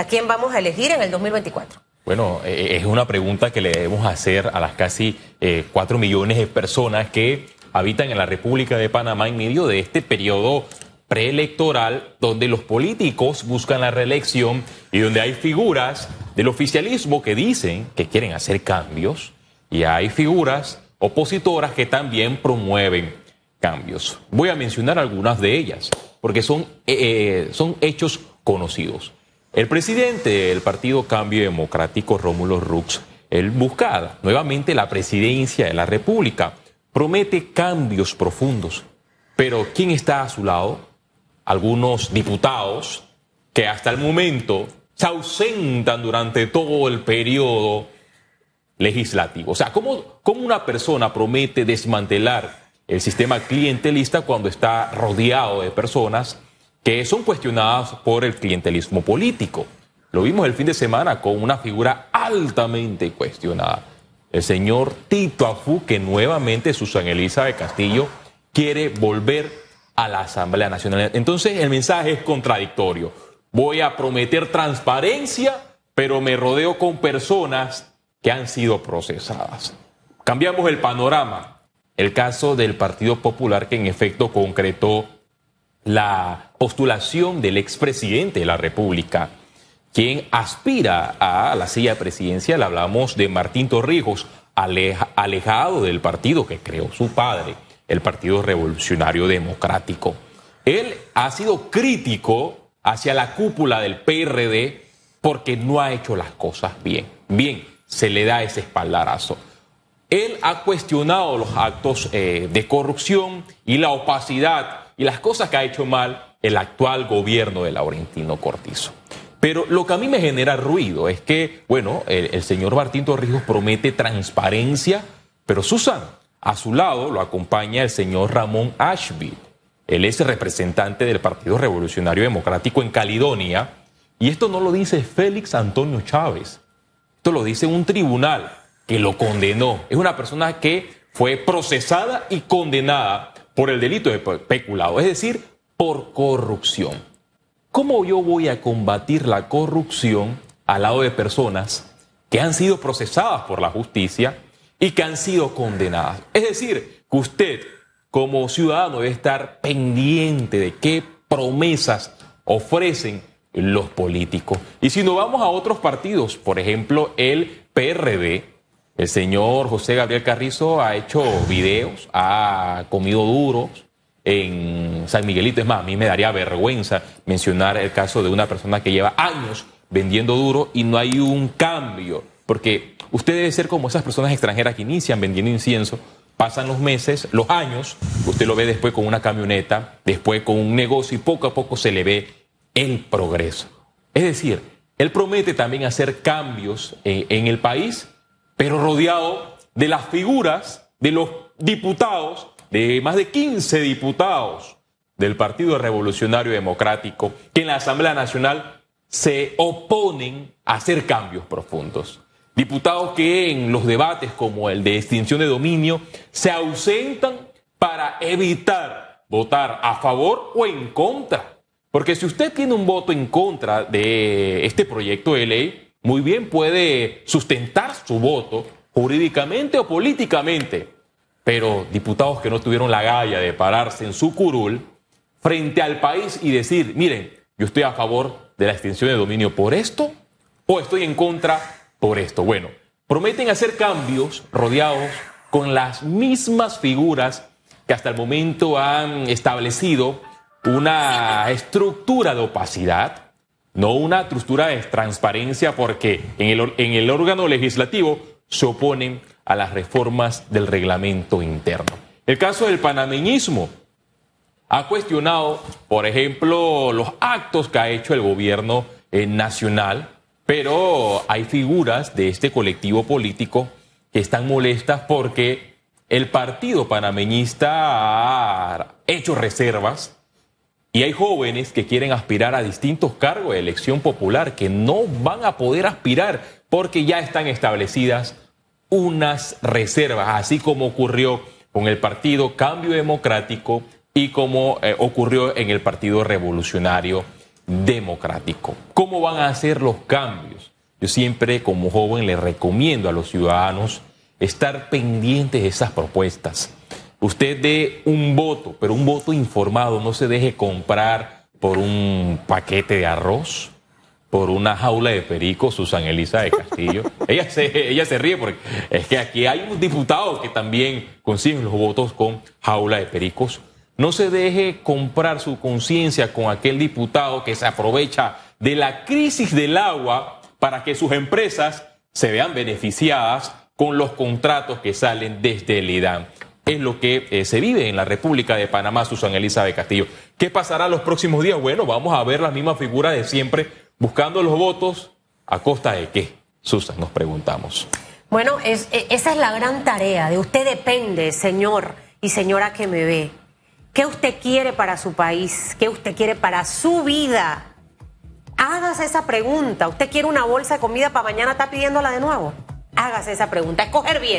¿A quién vamos a elegir en el 2024? Bueno, eh, es una pregunta que le debemos hacer a las casi eh, cuatro millones de personas que habitan en la República de Panamá en medio de este periodo preelectoral donde los políticos buscan la reelección y donde hay figuras del oficialismo que dicen que quieren hacer cambios y hay figuras opositoras que también promueven cambios. Voy a mencionar algunas de ellas porque son, eh, son hechos conocidos. El presidente del Partido Cambio Democrático, Rómulo Rux, él busca nuevamente la presidencia de la República, promete cambios profundos, pero ¿quién está a su lado? Algunos diputados que hasta el momento se ausentan durante todo el periodo legislativo. O sea, ¿cómo, cómo una persona promete desmantelar el sistema clientelista cuando está rodeado de personas que son cuestionadas por el clientelismo político. Lo vimos el fin de semana con una figura altamente cuestionada. El señor Tito Afú, que nuevamente Susan de Castillo quiere volver a la Asamblea Nacional. Entonces el mensaje es contradictorio. Voy a prometer transparencia, pero me rodeo con personas que han sido procesadas. Cambiamos el panorama. El caso del Partido Popular que en efecto concretó la postulación del expresidente de la República, quien aspira a la silla presidencial. Hablamos de Martín Torrijos, alejado del partido que creó su padre, el Partido Revolucionario Democrático. Él ha sido crítico hacia la cúpula del PRD porque no ha hecho las cosas bien. Bien, se le da ese espaldarazo. Él ha cuestionado los actos eh, de corrupción y la opacidad y las cosas que ha hecho mal el actual gobierno de Laurentino Cortizo. Pero lo que a mí me genera ruido es que, bueno, el, señor Martín Torrijos promete transparencia, pero Susan, a su lado lo acompaña el señor Ramón Ashby. Él es representante del Partido Revolucionario Democrático en Caledonia. Y esto no lo dice Félix Antonio Chávez. Esto lo dice un tribunal que lo condenó. Es una persona que fue procesada y condenada por el delito de peculado, es decir, por corrupción. ¿Cómo yo voy a combatir la corrupción al lado de personas que han sido procesadas por la justicia y que han sido condenadas? Es decir, que usted como ciudadano debe estar pendiente de qué promesas ofrecen los políticos. Y si no vamos a otros partidos, por ejemplo, el PRD, el señor José Gabriel Carrizo ha hecho videos, ha comido duros en San Miguelito. Es más, a mí me daría vergüenza mencionar el caso de una persona que lleva años vendiendo duro y no hay un cambio. Porque usted debe ser como esas personas extranjeras que inician vendiendo incienso, pasan los meses, los años, usted lo ve después con una camioneta, después con un negocio y poco a poco se le ve el progreso. Es decir, él promete también hacer cambios en, en el país pero rodeado de las figuras de los diputados, de más de 15 diputados del Partido Revolucionario Democrático, que en la Asamblea Nacional se oponen a hacer cambios profundos. Diputados que en los debates como el de extinción de dominio se ausentan para evitar votar a favor o en contra. Porque si usted tiene un voto en contra de este proyecto de ley, muy bien puede sustentar su voto jurídicamente o políticamente, pero diputados que no tuvieron la galla de pararse en su curul frente al país y decir, miren, yo estoy a favor de la extinción de dominio por esto o estoy en contra por esto. Bueno, prometen hacer cambios rodeados con las mismas figuras que hasta el momento han establecido una estructura de opacidad, no una estructura de transparencia porque en el, en el órgano legislativo se oponen a las reformas del reglamento interno. El caso del panameñismo ha cuestionado, por ejemplo, los actos que ha hecho el gobierno eh, nacional, pero hay figuras de este colectivo político que están molestas porque el partido panameñista ha hecho reservas y hay jóvenes que quieren aspirar a distintos cargos de elección popular que no van a poder aspirar porque ya están establecidas unas reservas, así como ocurrió con el Partido Cambio Democrático y como eh, ocurrió en el Partido Revolucionario democrático. ¿Cómo van a hacer los cambios? Yo siempre como joven le recomiendo a los ciudadanos estar pendientes de esas propuestas. Usted dé un voto, pero un voto informado, no se deje comprar por un paquete de arroz, por una jaula de perico, Susan Elisa de Castillo. ella, se, ella se ríe porque es que aquí hay unos diputados que también consiguen los votos con jaula de pericos. No se deje comprar su conciencia con aquel diputado que se aprovecha de la crisis del agua para que sus empresas se vean beneficiadas con los contratos que salen desde el IDAN. Es lo que eh, se vive en la República de Panamá, Susan Elizabeth Castillo. ¿Qué pasará los próximos días? Bueno, vamos a ver la misma figura de siempre, buscando los votos a costa de qué. Susan, nos preguntamos. Bueno, e, esa es la gran tarea. De usted depende, señor y señora que me ve. ¿Qué usted quiere para su país? ¿Qué usted quiere para su vida? Hágase esa pregunta. ¿Usted quiere una bolsa de comida para mañana? ¿Está pidiéndola de nuevo? Hágase esa pregunta. Escoger bien.